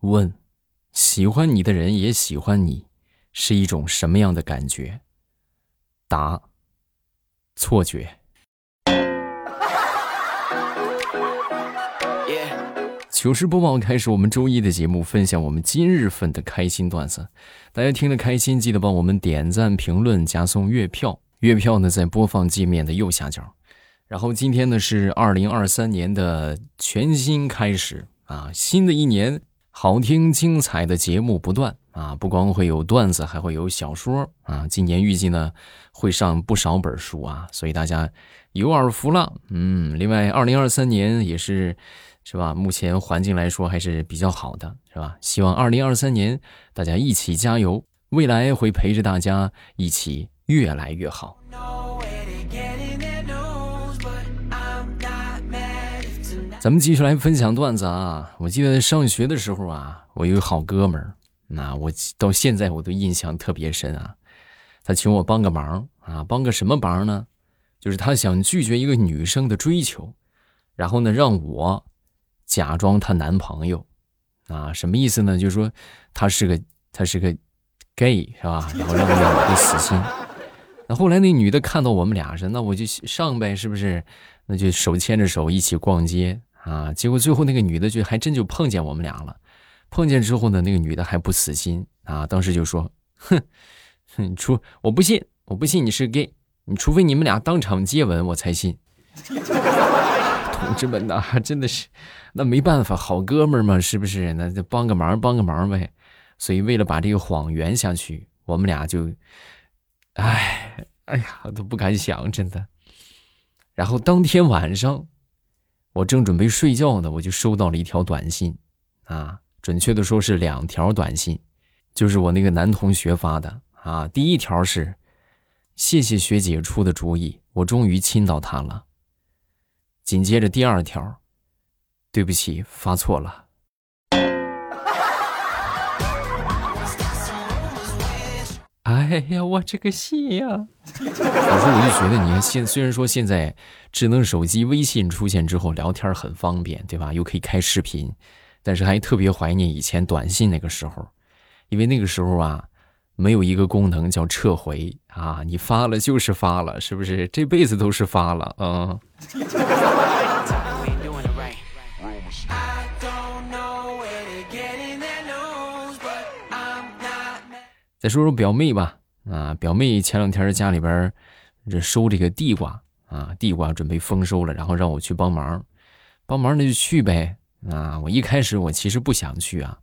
问：喜欢你的人也喜欢你，是一种什么样的感觉？答：错觉。糗事播报开始，我们周一的节目，分享我们今日份的开心段子。大家听得开心，记得帮我们点赞、评论、加送月票。月票呢，在播放界面的右下角。然后今天呢，是二零二三年的全新开始啊！新的一年，好听精彩的节目不断啊！不光会有段子，还会有小说啊！今年预计呢，会上不少本书啊，所以大家有耳福了。嗯，另外，二零二三年也是。是吧？目前环境来说还是比较好的，是吧？希望二零二三年大家一起加油，未来会陪着大家一起越来越好。咱们继续来分享段子啊！我记得上学的时候啊，我有个好哥们儿，那我到现在我都印象特别深啊。他请我帮个忙啊，帮个什么忙呢？就是他想拒绝一个女生的追求，然后呢，让我。假装她男朋友，啊，什么意思呢？就是说他是个他是个 gay 是吧？然后让那个女的死心。那后来那女的看到我们俩是，那我就上呗，是不是？那就手牵着手一起逛街啊。结果最后那个女的就还真就碰见我们俩了。碰见之后呢，那个女的还不死心啊，当时就说：“哼，哼，除我不信，我不信你是 gay，你除非你们俩当场接吻，我才信。”同志们呐，真的是，那没办法，好哥们儿嘛，是不是？那就帮个忙，帮个忙呗。所以为了把这个谎圆下去，我们俩就，哎，哎呀，都不敢想，真的。然后当天晚上，我正准备睡觉呢，我就收到了一条短信，啊，准确的说是两条短信，就是我那个男同学发的啊。第一条是，谢谢学姐出的主意，我终于亲到她了。紧接着第二条，对不起，发错了。哎呀，我这个戏呀！时候我就觉得，你现虽然说现在智能手机微信出现之后，聊天很方便，对吧？又可以开视频，但是还特别怀念以前短信那个时候，因为那个时候啊，没有一个功能叫撤回啊，你发了就是发了，是不是？这辈子都是发了啊。再说说表妹吧，啊，表妹前两天家里边这收这个地瓜啊，地瓜准备丰收了，然后让我去帮忙，帮忙那就去呗，啊，我一开始我其实不想去啊，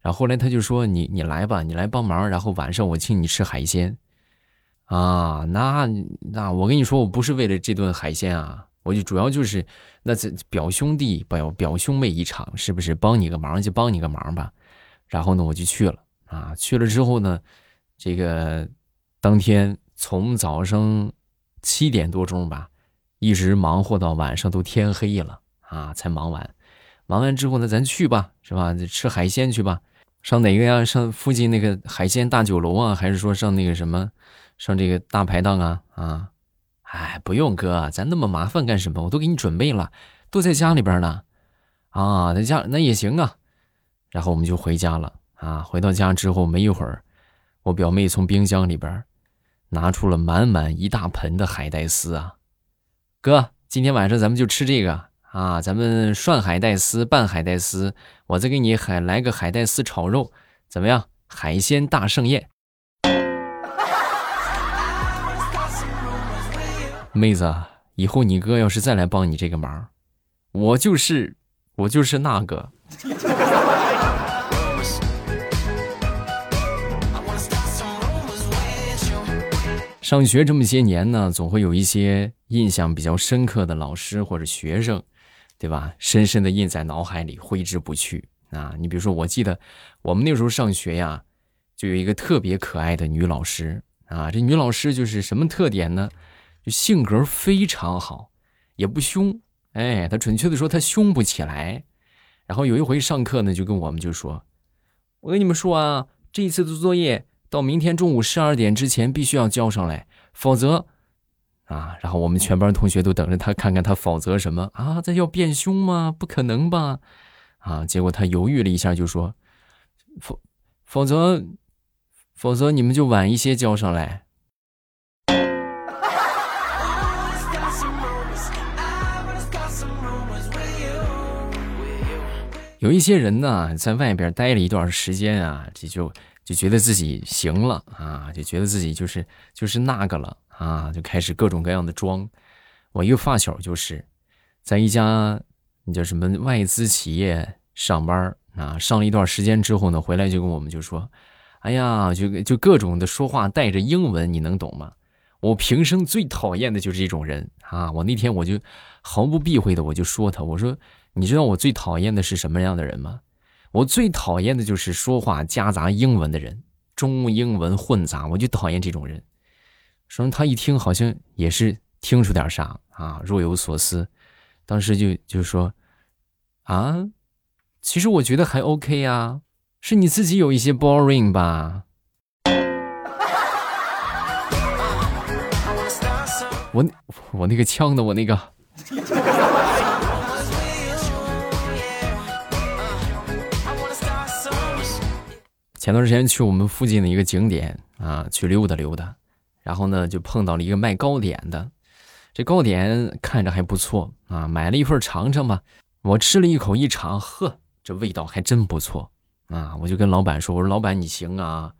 然后后来他就说你你来吧，你来帮忙，然后晚上我请你吃海鲜，啊，那那我跟你说我不是为了这顿海鲜啊，我就主要就是那这表兄弟表表兄妹一场，是不是帮你个忙就帮你个忙吧，然后呢我就去了。啊，去了之后呢，这个当天从早上七点多钟吧，一直忙活到晚上都天黑了啊，才忙完。忙完之后呢，咱去吧，是吧？吃海鲜去吧。上哪个呀？上附近那个海鲜大酒楼啊，还是说上那个什么，上这个大排档啊？啊，哎，不用哥，咱那么麻烦干什么？我都给你准备了，都在家里边呢。啊，在家那也行啊。然后我们就回家了。啊，回到家之后没一会儿，我表妹从冰箱里边拿出了满满一大盆的海带丝啊！哥，今天晚上咱们就吃这个啊！咱们涮海带丝，拌海带丝，我再给你海来个海带丝炒肉，怎么样？海鲜大盛宴！妹子，以后你哥要是再来帮你这个忙，我就是我就是那个。上学这么些年呢，总会有一些印象比较深刻的老师或者学生，对吧？深深的印在脑海里，挥之不去啊！你比如说，我记得我们那时候上学呀，就有一个特别可爱的女老师啊。这女老师就是什么特点呢？就性格非常好，也不凶。哎，她准确的说，她凶不起来。然后有一回上课呢，就跟我们就说：“我跟你们说啊，这一次的作业。”到明天中午十二点之前必须要交上来，否则，啊，然后我们全班同学都等着他看看他否则什么啊？这要变凶吗？不可能吧？啊！结果他犹豫了一下，就说：“否否则否则你们就晚一些交上来。有一些人呢，在外边待了一段时间啊，这就就觉得自己行了啊，就觉得自己就是就是那个了啊，就开始各种各样的装。我一个发小就是，在一家你叫什么外资企业上班啊，上了一段时间之后呢，回来就跟我们就说：“哎呀，就就各种的说话带着英文，你能懂吗？”我平生最讨厌的就是这种人啊！我那天我就毫不避讳的我就说他，我说。你知道我最讨厌的是什么样的人吗？我最讨厌的就是说话夹杂英文的人，中英文混杂，我就讨厌这种人。说他一听好像也是听出点啥啊，若有所思。当时就就说啊，其实我觉得还 OK 呀，是你自己有一些 boring 吧。我我那个呛的我那个。前段时间去我们附近的一个景点啊，去溜达溜达，然后呢就碰到了一个卖糕点的，这糕点看着还不错啊，买了一份尝尝吧。我吃了一口一尝，呵，这味道还真不错啊！我就跟老板说：“我说老板你行啊，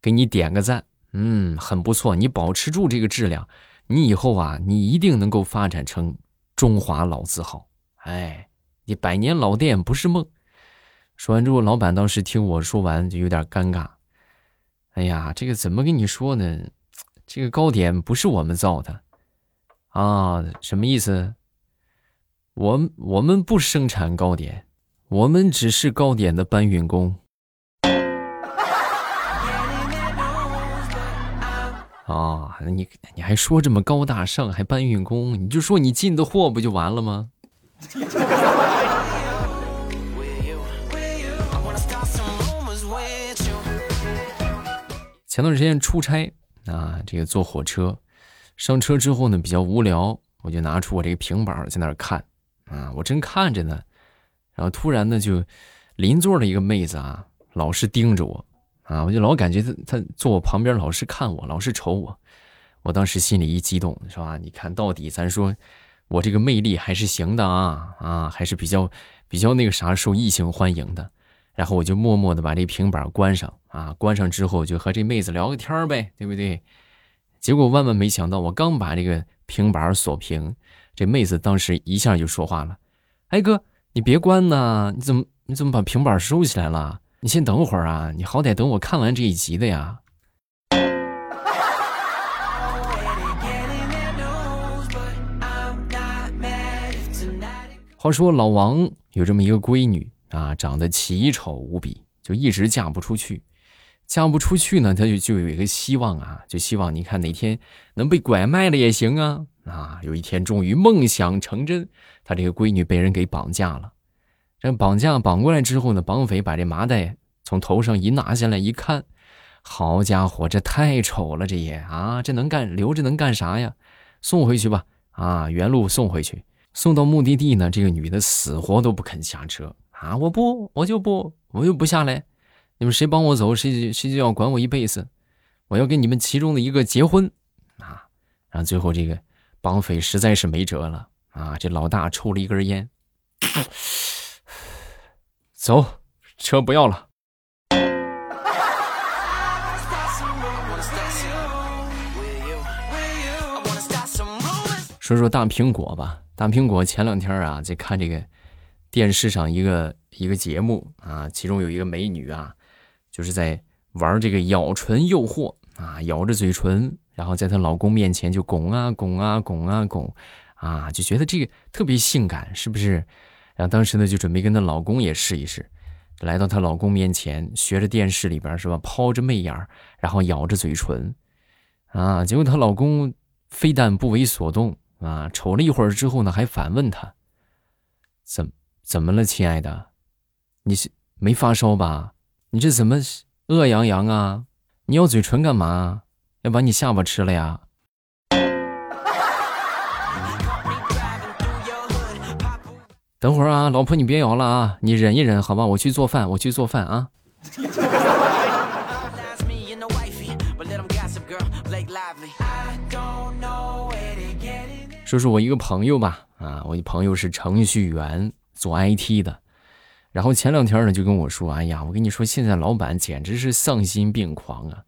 给你点个赞，嗯，很不错，你保持住这个质量，你以后啊，你一定能够发展成中华老字号。哎，你百年老店不是梦。”说完之后，老板当时听我说完就有点尴尬。哎呀，这个怎么跟你说呢？这个糕点不是我们造的啊？什么意思？我我们不生产糕点，我们只是糕点的搬运工。啊，你你还说这么高大上，还搬运工？你就说你进的货不就完了吗？前段时间出差啊，这个坐火车，上车之后呢比较无聊，我就拿出我这个平板在那儿看啊，我正看着呢，然后突然呢就邻座的一个妹子啊，老是盯着我啊，我就老感觉她她坐我旁边老是看我，老是瞅我，我当时心里一激动，是吧？你看到底咱说我这个魅力还是行的啊啊，还是比较比较那个啥受异性欢迎的。然后我就默默的把这平板关上啊，关上之后就和这妹子聊个天呗，对不对？结果万万没想到，我刚把这个平板锁屏，这妹子当时一下就说话了：“哎哥，你别关呐，你怎么你怎么把平板收起来了？你先等会儿啊，你好歹等我看完这一集的呀。”话说老王有这么一个闺女。啊，长得奇丑无比，就一直嫁不出去。嫁不出去呢，他就就有一个希望啊，就希望你看哪天能被拐卖了也行啊。啊，有一天终于梦想成真，他这个闺女被人给绑架了。这绑架绑过来之后呢，绑匪把这麻袋从头上一拿下来，一看，好家伙，这太丑了，这也啊，这能干留着能干啥呀？送回去吧，啊，原路送回去。送到目的地呢，这个女的死活都不肯下车。啊！我不，我就不，我又不下来。你们谁帮我走，谁谁就要管我一辈子。我要跟你们其中的一个结婚啊！然后最后这个绑匪实在是没辙了啊！这老大抽了一根烟，走，车不要了。说说大苹果吧，大苹果前两天啊，在看这个。电视上一个一个节目啊，其中有一个美女啊，就是在玩这个咬唇诱惑啊，咬着嘴唇，然后在她老公面前就拱啊拱啊拱啊拱，啊，就觉得这个特别性感，是不是？然后当时呢，就准备跟她老公也试一试，来到她老公面前，学着电视里边是吧，抛着媚眼然后咬着嘴唇，啊，结果她老公非但不为所动啊，瞅了一会儿之后呢，还反问她，怎？怎么了，亲爱的？你是没发烧吧？你这怎么饿洋洋啊？你咬嘴唇干嘛？要把你下巴吃了呀？等会儿啊，老婆，你别咬了啊，你忍一忍，好吧？我去做饭，我去做饭啊。说说我一个朋友吧，啊，我一朋友是程序员，做 IT 的。然后前两天呢，就跟我说：“哎呀，我跟你说，现在老板简直是丧心病狂啊！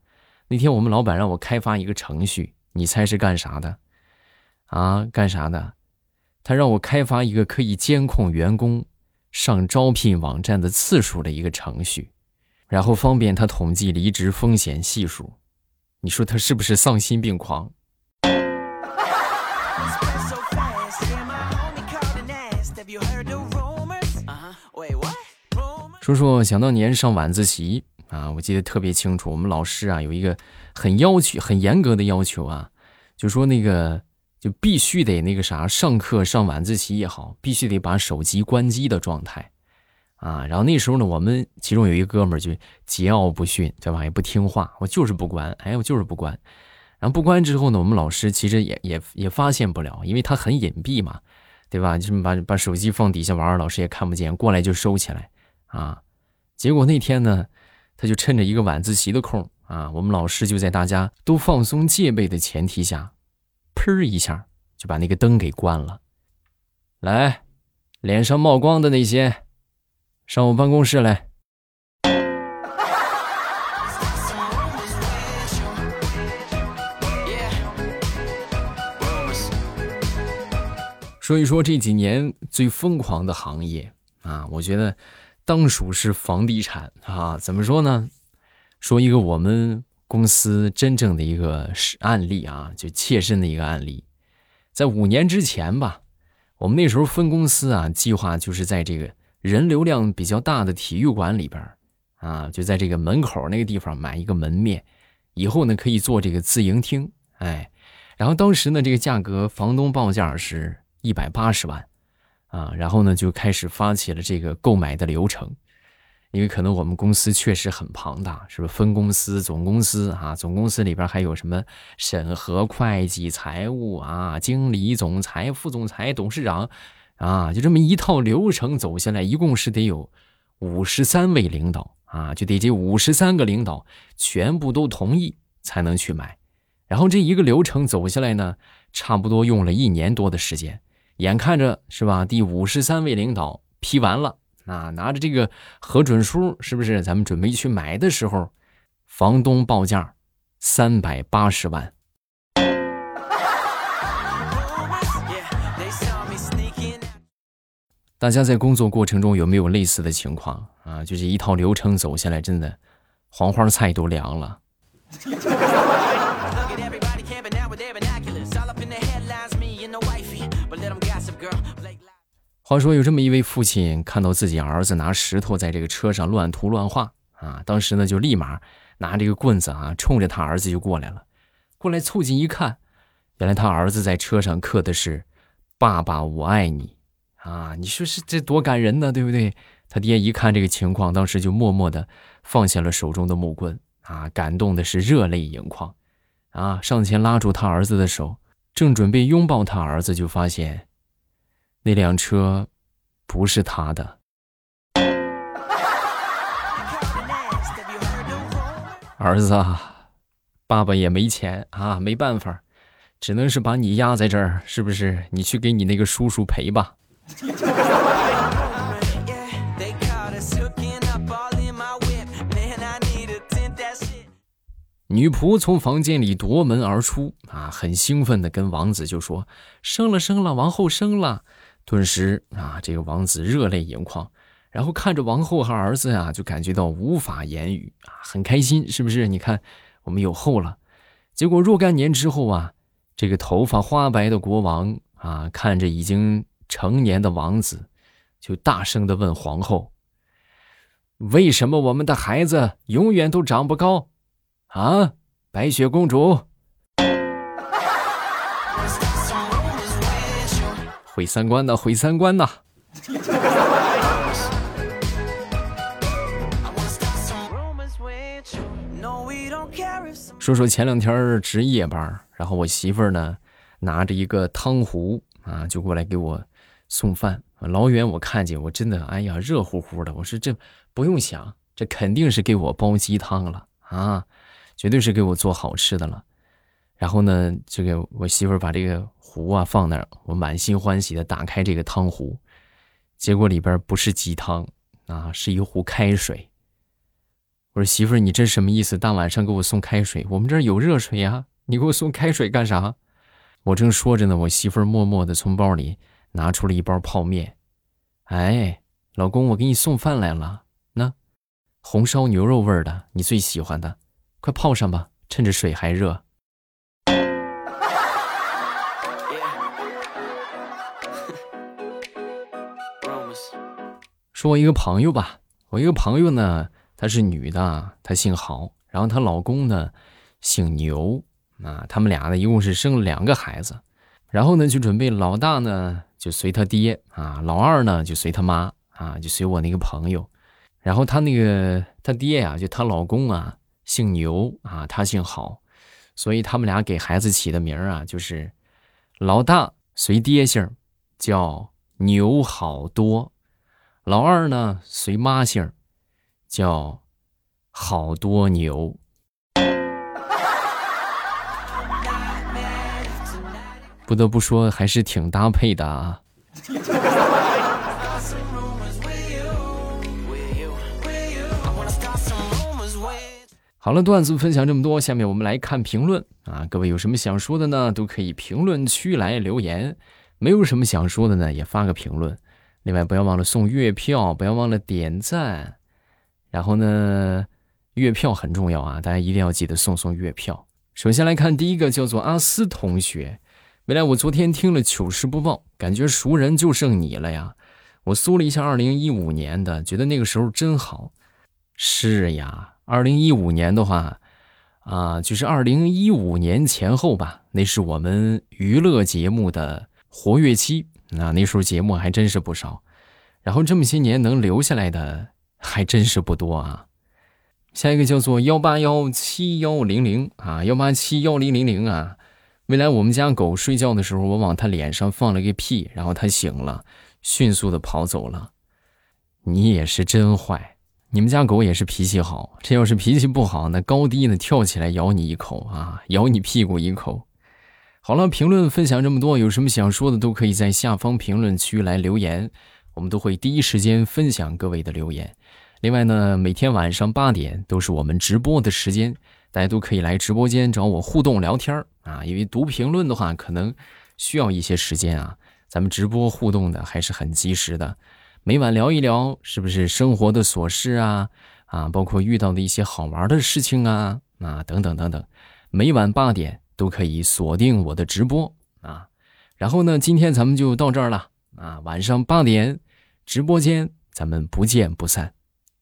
那天我们老板让我开发一个程序，你猜是干啥的？啊，干啥的？他让我开发一个可以监控员工上招聘网站的次数的一个程序，然后方便他统计离职风险系数。你说他是不是丧心病狂？”说说想当年上晚自习啊，我记得特别清楚。我们老师啊有一个很要求、很严格的要求啊，就说那个就必须得那个啥，上课上晚自习也好，必须得把手机关机的状态啊。然后那时候呢，我们其中有一个哥们儿就桀骜不驯，对吧？也不听话，我就是不关，哎，我就是不关。然后不关之后呢，我们老师其实也也也发现不了，因为他很隐蔽嘛，对吧？就是把把手机放底下玩，老师也看不见，过来就收起来。啊，结果那天呢，他就趁着一个晚自习的空啊，我们老师就在大家都放松戒备的前提下，砰一下就把那个灯给关了。来，脸上冒光的那些，上我办公室来。说一说这几年最疯狂的行业啊，我觉得。当属是房地产啊？怎么说呢？说一个我们公司真正的一个案例啊，就切身的一个案例。在五年之前吧，我们那时候分公司啊，计划就是在这个人流量比较大的体育馆里边啊，就在这个门口那个地方买一个门面，以后呢可以做这个自营厅。哎，然后当时呢，这个价格房东报价是一百八十万。啊，然后呢，就开始发起了这个购买的流程，因为可能我们公司确实很庞大，是不是分公司、总公司啊？总公司里边还有什么审核、会计、财务啊、经理、总裁、副总裁、董事长啊？就这么一套流程走下来，一共是得有五十三位领导啊，就得这五十三个领导全部都同意才能去买。然后这一个流程走下来呢，差不多用了一年多的时间。眼看着是吧？第五十三位领导批完了，啊，拿着这个核准书，是不是？咱们准备去买的时候，房东报价三百八十万。大家在工作过程中有没有类似的情况啊？就是一套流程走下来，真的黄花菜都凉了。话说有这么一位父亲，看到自己儿子拿石头在这个车上乱涂乱画啊，当时呢就立马拿这个棍子啊，冲着他儿子就过来了。过来凑近一看，原来他儿子在车上刻的是“爸爸我爱你”啊！你说是这多感人呢，对不对？他爹一看这个情况，当时就默默的放下了手中的木棍啊，感动的是热泪盈眶啊，上前拉住他儿子的手，正准备拥抱他儿子，就发现。那辆车不是他的，儿子，爸爸也没钱啊，没办法，只能是把你压在这儿，是不是？你去给你那个叔叔赔吧。女仆从房间里夺门而出啊，很兴奋的跟王子就说：“生了，生了，王后生了。”顿时啊，这个王子热泪盈眶，然后看着王后和儿子呀，就感觉到无法言语啊，很开心，是不是？你看，我们有后了。结果若干年之后啊，这个头发花白的国王啊，看着已经成年的王子，就大声的问皇后：“为什么我们的孩子永远都长不高？啊，白雪公主？”毁三观的！毁三观呐！说说前两天值夜班，然后我媳妇儿呢拿着一个汤壶啊，就过来给我送饭。老远我看见，我真的哎呀热乎乎的。我说这不用想这肯定是给我煲鸡汤了啊，绝对是给我做好吃的了。然后呢，这个我媳妇儿把这个壶啊放那儿，我满心欢喜的打开这个汤壶，结果里边不是鸡汤啊，是一壶开水。我说媳妇儿，你这什么意思？大晚上给我送开水？我们这儿有热水呀，你给我送开水干啥？我正说着呢，我媳妇儿默默的从包里拿出了一包泡面。哎，老公，我给你送饭来了，那红烧牛肉味儿的，你最喜欢的，快泡上吧，趁着水还热。说我一个朋友吧，我一个朋友呢。她是女的，她姓郝，然后她老公呢姓牛。啊，他们俩呢一共是生了两个孩子，然后呢就准备老大呢就随他爹。啊，老二呢就随他妈。啊，就随我那个朋友，然后他那个他爹呀，就她老公啊姓牛。啊，他姓郝，所以他们俩给孩子起的名啊就是老大随爹姓叫牛好多，老二呢随妈姓叫好多牛，不得不说还是挺搭配的啊。好了，段子分享这么多，下面我们来看评论啊。各位有什么想说的呢？都可以评论区来留言。没有什么想说的呢，也发个评论。另外，不要忘了送月票，不要忘了点赞。然后呢，月票很重要啊，大家一定要记得送送月票。首先来看第一个，叫做阿斯同学。未来我昨天听了糗事播报，感觉熟人就剩你了呀。我搜了一下二零一五年的，觉得那个时候真好。是呀，二零一五年的话，啊，就是二零一五年前后吧，那是我们娱乐节目的活跃期。那那时候节目还真是不少。然后这么些年能留下来的。还真是不多啊！下一个叫做幺八幺七幺零零啊，幺八七幺零零零啊。未来我们家狗睡觉的时候，我往它脸上放了个屁，然后它醒了，迅速的跑走了。你也是真坏，你们家狗也是脾气好。这要是脾气不好，那高低呢跳起来咬你一口啊，咬你屁股一口。好了，评论分享这么多，有什么想说的都可以在下方评论区来留言，我们都会第一时间分享各位的留言。另外呢，每天晚上八点都是我们直播的时间，大家都可以来直播间找我互动聊天啊。因为读评论的话，可能需要一些时间啊。咱们直播互动的还是很及时的，每晚聊一聊是不是生活的琐事啊啊，包括遇到的一些好玩的事情啊啊等等等等。每晚八点都可以锁定我的直播啊。然后呢，今天咱们就到这儿了啊。晚上八点直播间，咱们不见不散。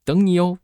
等你哦。